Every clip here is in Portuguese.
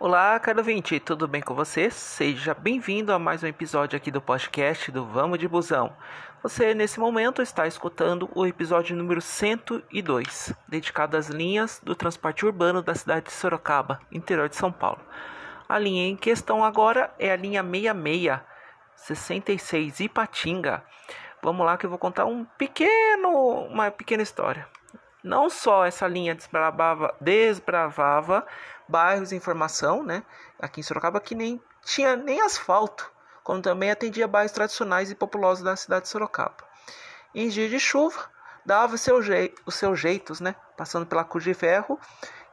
Olá, caro ouvinte, tudo bem com você? Seja bem-vindo a mais um episódio aqui do podcast do Vamos de Busão. Você, nesse momento, está escutando o episódio número 102, dedicado às linhas do transporte urbano da cidade de Sorocaba, interior de São Paulo. A linha em questão agora é a linha 66, 66 Ipatinga. Vamos lá que eu vou contar um pequeno, uma pequena história. Não só essa linha desbravava, desbravava bairros em formação, né? Aqui em Sorocaba que nem tinha nem asfalto, como também atendia bairros tradicionais e populosos da cidade de Sorocaba. Em dias de chuva, dava seu os seus jeitos, né? Passando pela cruz de ferro,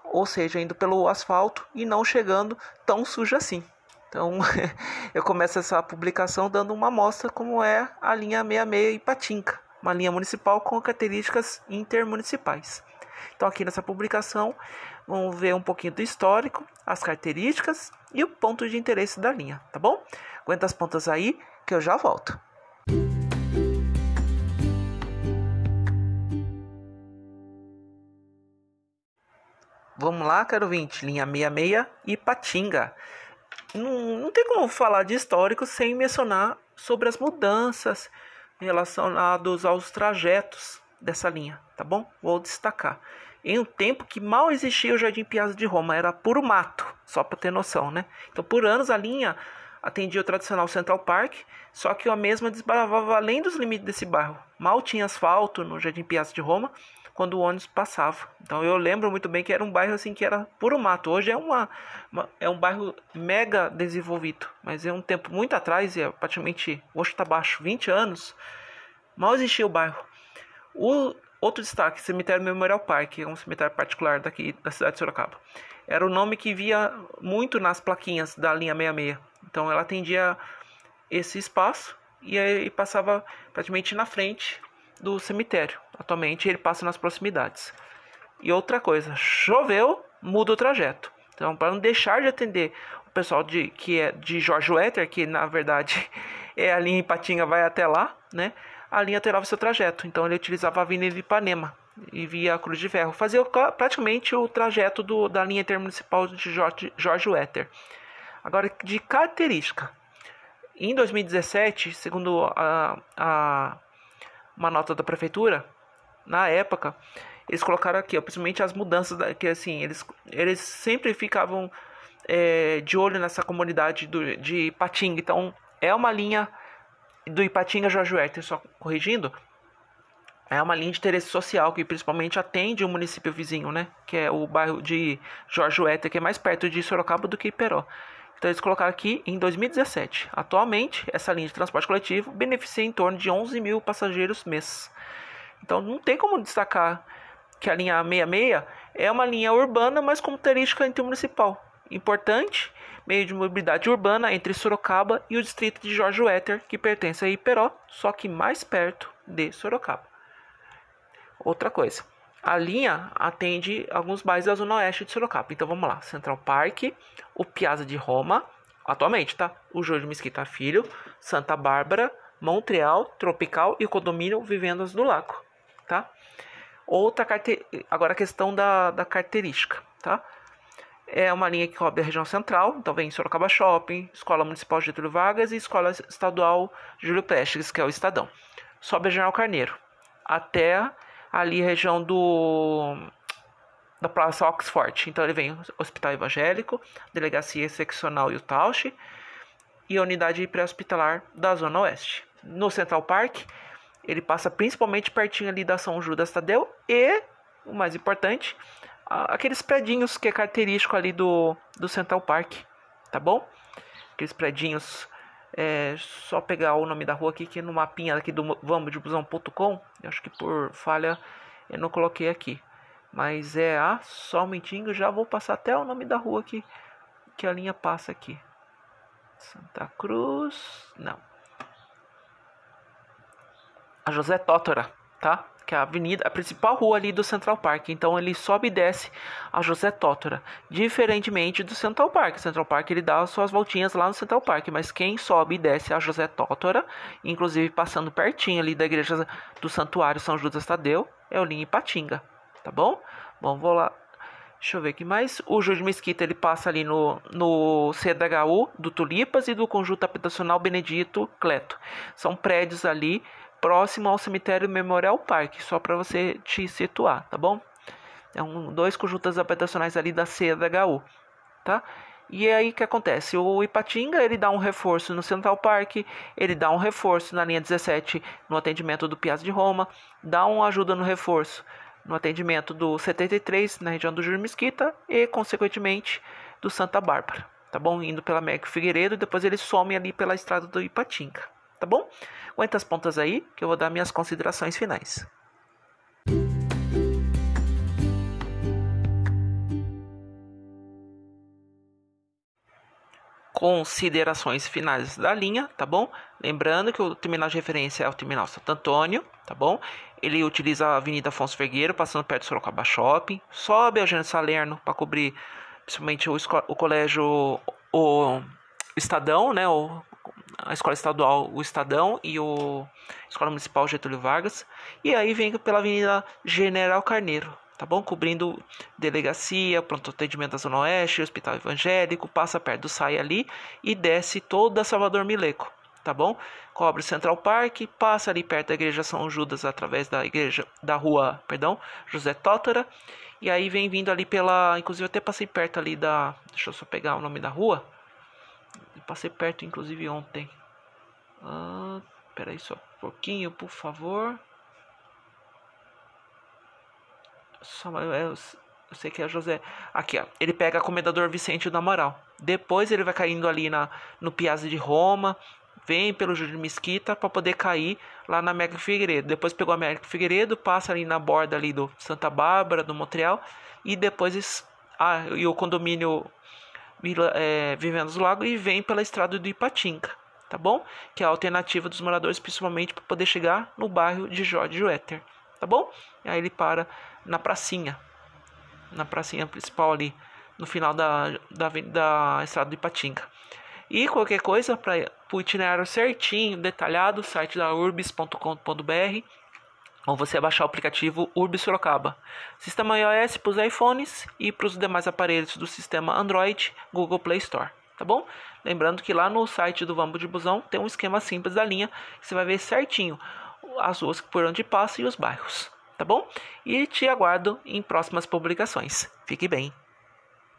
ou seja, indo pelo asfalto e não chegando tão sujo assim. Então, eu começo essa publicação dando uma amostra como é a linha 66 Ipatinga, uma linha municipal com características intermunicipais. Então, aqui nessa publicação, vamos ver um pouquinho do histórico, as características e o ponto de interesse da linha, tá bom? Aguenta as pontas aí que eu já volto. Vamos lá, caro ouvinte, linha 66 e Patinga. Não, não tem como falar de histórico sem mencionar sobre as mudanças relacionadas aos trajetos dessa linha, tá bom? Vou destacar em um tempo que mal existia o Jardim Piazza de Roma, era puro mato, só para ter noção, né? Então, por anos a linha atendia o tradicional Central Park, só que a mesma desbravava além dos limites desse bairro. Mal tinha asfalto no Jardim Piazza de Roma quando o ônibus passava. Então eu lembro muito bem que era um bairro assim que era puro mato. Hoje é uma, uma é um bairro mega desenvolvido, mas é um tempo muito atrás, é praticamente hoje está baixo, 20 anos, mal existia o bairro. O Outro destaque, Cemitério Memorial Park, é um cemitério particular daqui da cidade de Sorocaba. Era o nome que via muito nas plaquinhas da linha 66. Então ela atendia esse espaço e aí passava praticamente na frente do cemitério. Atualmente ele passa nas proximidades. E outra coisa, choveu, muda o trajeto. Então, para não deixar de atender o pessoal de, que é de Jorge Wetter, que na verdade é a linha Ipatinga vai até lá, né? a linha alterava seu trajeto. Então ele utilizava a Avenida Ipanema e via a Cruz de Ferro. Fazia praticamente o trajeto do, da linha intermunicipal de Jorge, Jorge Wetter. Agora, de característica. Em 2017, segundo a, a, uma nota da prefeitura, na época, eles colocaram aqui, ó, principalmente as mudanças, da, que assim, eles, eles sempre ficavam é, de olho nessa comunidade do, de Patinga. Então, é uma linha do Ipatinga Jorge só corrigindo, é uma linha de interesse social que principalmente atende o município vizinho, né? Que é o bairro de Jorge que é mais perto de Sorocaba do que Iperó. Então eles colocaram aqui em 2017. Atualmente, essa linha de transporte coletivo beneficia em torno de 11 mil passageiros mês. Então não tem como destacar que a linha 66 é uma linha urbana, mas com característica intermunicipal. Importante meio de mobilidade urbana entre Sorocaba e o distrito de Jorge Wetter, que pertence a Iperó, só que mais perto de Sorocaba. Outra coisa, a linha atende alguns bairros da zona oeste de Sorocaba. Então vamos lá, Central Park, o Piazza de Roma, atualmente, tá? O Jorge Mesquita Filho, Santa Bárbara, Montreal, Tropical e o condomínio Vivendas do Lago, tá? Outra carte... agora a questão da, da característica, tá? é uma linha que cobre a região central, então vem Sorocaba Shopping, Escola Municipal Getúlio Vargas e Escola Estadual Júlio Prestes, que é o Estadão. Sobe a General Carneiro, até ali a região do da Praça Oxford. Então ele vem Hospital Evangélico, Delegacia Seccional Utauche e a Unidade Pré-Hospitalar da Zona Oeste. No Central Park, ele passa principalmente pertinho ali da São Judas Tadeu e, o mais importante, aqueles predinhos que é característico ali do, do Central Park, tá bom? Aqueles predinhos, é só pegar o nome da rua aqui, que no mapinha aqui do vamosdebusão.com, acho que por falha eu não coloquei aqui. Mas é a, só um já vou passar até o nome da rua aqui, que a linha passa aqui. Santa Cruz, não. José Tótora, tá? que é a avenida, a principal rua ali do Central Park. Então ele sobe e desce a José Tótora, diferentemente do Central Park. Central Park ele dá as suas voltinhas lá no Central Park, mas quem sobe e desce a José Tótora, inclusive passando pertinho ali da igreja do Santuário São Judas Tadeu, é o Linha Ipatinga, tá bom? Bom, vou lá. Deixa eu ver aqui mais. O Júlio Mesquita ele passa ali no, no CDHU do Tulipas e do Conjunto Habitacional Benedito Cleto. São prédios ali próximo ao cemitério Memorial Park, só para você te situar, tá bom? É um, dois conjuntos habitacionais ali da CDHU, tá? E aí o que acontece? O Ipatinga ele dá um reforço no Central Park, ele dá um reforço na linha 17 no atendimento do Piazza de Roma, dá uma ajuda no reforço no atendimento do 73 na região do Júlio Mesquita e, consequentemente, do Santa Bárbara, tá bom? Indo pela América Figueiredo, depois ele some ali pela estrada do Ipatinga, tá bom? Aguenta as pontas aí que eu vou dar minhas considerações finais. considerações finais da linha, tá bom? Lembrando que o terminal de referência é o terminal Santo Antônio, tá bom? Ele utiliza a Avenida Afonso Vergueiro, passando perto do Sorocaba Shopping, sobe a Eugênio Salerno para cobrir principalmente o, o colégio, o Estadão, né? O, a escola estadual, o Estadão e o Escola Municipal Getúlio Vargas. E aí vem pela Avenida General Carneiro, tá bom? Cobrindo delegacia, pronto atendimento da Zona Oeste, Hospital Evangélico, passa perto do SAI ali e desce toda Salvador Mileco, tá bom? Cobre Central Park, passa ali perto da Igreja São Judas através da igreja da rua, perdão, José Tótara. E aí vem vindo ali pela, inclusive eu até passei perto ali da, deixa eu só pegar o nome da rua. Passei perto inclusive ontem. Ah, peraí só um pouquinho, por favor. eu, eu, eu sei que é José. Aqui, ó. Ele pega Comendador Vicente da Moral. Depois ele vai caindo ali na, no Piazza de Roma. Vem pelo Júlio Mesquita para poder cair lá na América Figueiredo. Depois pegou a América Figueiredo, passa ali na borda ali do Santa Bárbara, do Montreal. E depois ah, e o condomínio é, Vivendo do Lago e vem pela estrada do Ipatinga. Tá bom? Que é a alternativa dos moradores, principalmente para poder chegar no bairro de Jorge Joetter. Tá bom? E aí ele para na pracinha, na pracinha principal ali, no final da, da, da estrada de Ipatinga. E qualquer coisa para o itinerário certinho, detalhado, site da urbis.com.br ou você baixar o aplicativo Urbis Sorocaba. Sistema iOS para os iPhones e para os demais aparelhos do sistema Android, Google Play Store. Tá bom? Lembrando que lá no site do Vambo de Busão tem um esquema simples da linha, que você vai ver certinho as ruas por onde passa e os bairros tá bom? E te aguardo em próximas publicações. Fique bem.